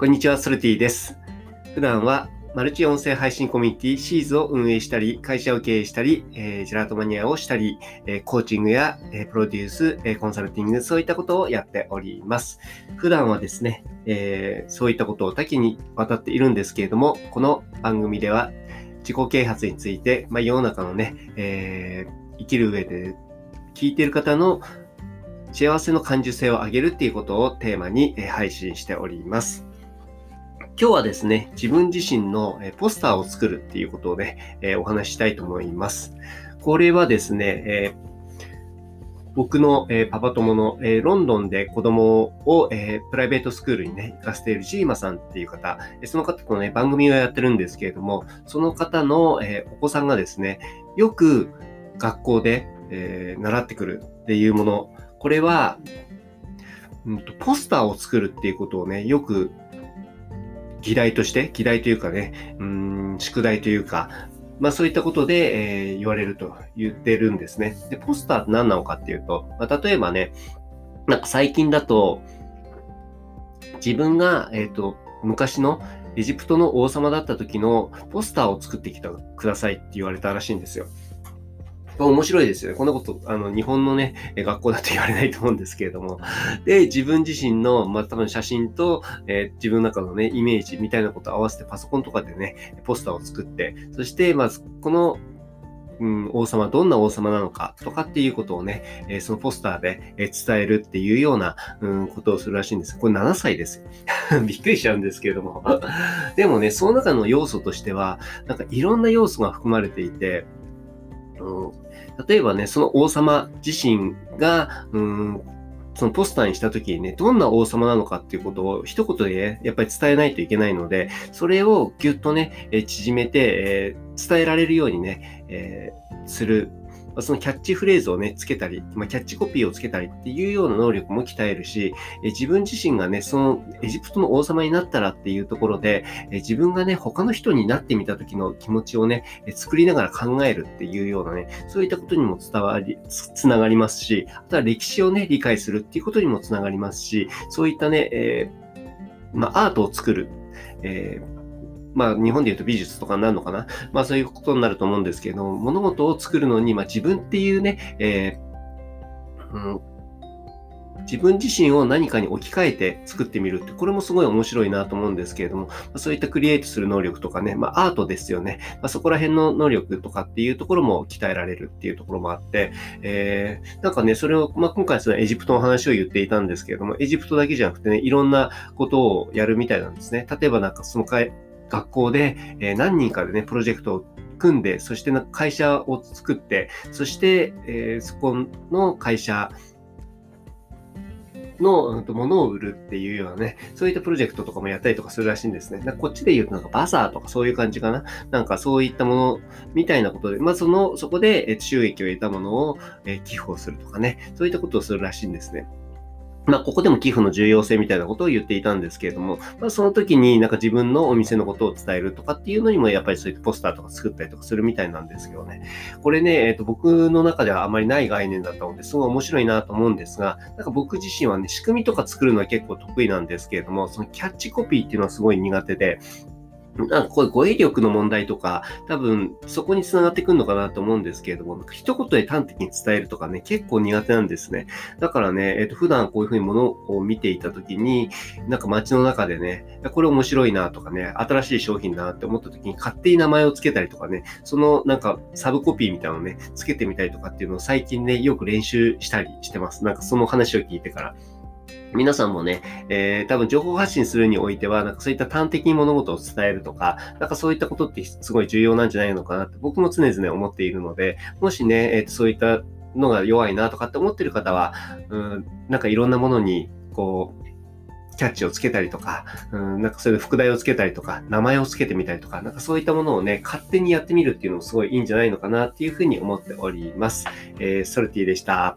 こんにちは、ソルティです。普段はマルチ音声配信コミュニティシーズを運営したり、会社を経営したり、えー、ジェラートマニアをしたり、えー、コーチングや、えー、プロデュース、えコンサルティング、そういったことをやっております。普段はですね、えそういったことを多岐にわたっているんですけれども、この番組では自己啓発について、まあ、世の中のね、え生きる上で聞いている方の幸せの感受性を上げるっていうことをテーマに配信しております。今日はですね、自分自身のポスターを作るっていうことをね、えお話ししたいと思います。これはですね、え僕の、えパパ友の、えロンドンで子供を、えプライベートスクールにね、行かせているジーマさんっていう方、その方とね、番組をやってるんですけれども、その方の、えお子さんがですね、よく学校で、え習ってくるっていうもの、これは、うんと、ポスターを作るっていうことをね、よく議題として、議題というかね、うん、宿題というか、まあそういったことで、えー、言われると言ってるんですね。で、ポスターって何なのかっていうと、まあ、例えばね、なんか最近だと、自分が、えっ、ー、と、昔のエジプトの王様だった時のポスターを作ってきてくださいって言われたらしいんですよ。面白いですよね。こんなこと、あの、日本のね、学校だと言われないと思うんですけれども。で、自分自身の、まあ、多分写真と、えー、自分の中のね、イメージみたいなことを合わせてパソコンとかでね、ポスターを作って、そして、まあ、この、うん、王様、どんな王様なのかとかっていうことをね、えー、そのポスターで、えー、伝えるっていうような、うん、ことをするらしいんです。これ7歳です。びっくりしちゃうんですけれども。でもね、その中の要素としては、なんかいろんな要素が含まれていて、うん、例えばね、その王様自身が、うん、そのポスターにした時にね、どんな王様なのかっていうことを一言で、ね、やっぱり伝えないといけないので、それをぎゅっとね、え縮めて、えー、伝えられるようにね、えー、するそのキャッチフレーズをね、つけたり、まあ、キャッチコピーをつけたりっていうような能力も鍛えるし、え自分自身がね、そのエジプトの王様になったらっていうところで、え自分がね、他の人になってみた時の気持ちをね、え作りながら考えるっていうようなね、そういったことにも伝わり、つながりますし、あとは歴史をね、理解するっていうことにもつながりますし、そういったね、えー、まあ、アートを作る、えーまあ、日本で言うと美術とかになるのかな？まあ、そういうことになると思うんですけど、物事を作るのに、まあ、自分っていうね、えー、うん、自分自身を何かに置き換えて作ってみるって、これもすごい面白いなと思うんですけれども、ま、そういったクリエイトする能力とかね、まあ、アートですよね。まあ、そこら辺の能力とかっていうところも鍛えられるっていうところもあって、えー、なんかね、それを、まあ、今回そのエジプトの話を言っていたんですけれども、エジプトだけじゃなくてね、いろんなことをやるみたいなんですね。例えばなんかその学校で、え何人かでね、プロジェクトを組んで、そして会社を作って、そして、えそこの会社のものを売るっていうようなね、そういったプロジェクトとかもやったりとかするらしいんですね。こっちで言うとなんかバザーとかそういう感じかな。なんかそういったものみたいなことで、まあその、そこで収益を得たものを寄付をするとかね、そういったことをするらしいんですね。まあ、ここでも寄付の重要性みたいなことを言っていたんですけれども、まあ、その時になんか自分のお店のことを伝えるとかっていうのにもやっぱりそういったポスターとか作ったりとかするみたいなんですけどね。これね、えっ、ー、と、僕の中ではあまりない概念だったので、すごい面白いなと思うんですが、なんか僕自身はね、仕組みとか作るのは結構得意なんですけれども、そのキャッチコピーっていうのはすごい苦手で、なんかこれ語彙力の問題とか、多分そこにつながってくるのかなと思うんですけれども、一言で端的に伝えるとかね、結構苦手なんですね。だからね、えっ、ー、と、普段こういうふうに物を見ていたときに、なんか街の中でね、これ面白いなとかね、新しい商品だなって思ったときに勝手に名前を付けたりとかね、そのなんかサブコピーみたいなのをね、付けてみたりとかっていうのを最近ね、よく練習したりしてます。なんかその話を聞いてから。皆さんもね、えー、多分情報発信するにおいては、なんかそういった端的に物事を伝えるとか、なんかそういったことってすごい重要なんじゃないのかなって僕も常々思っているので、もしね、えー、そういったのが弱いなとかって思ってる方は、うん、なんかいろんなものに、こう、キャッチをつけたりとか、うん、なんかそれで副題をつけたりとか、名前をつけてみたりとか、なんかそういったものをね、勝手にやってみるっていうのもすごいいいんじゃないのかなっていうふうに思っております。えー、ソルティでした。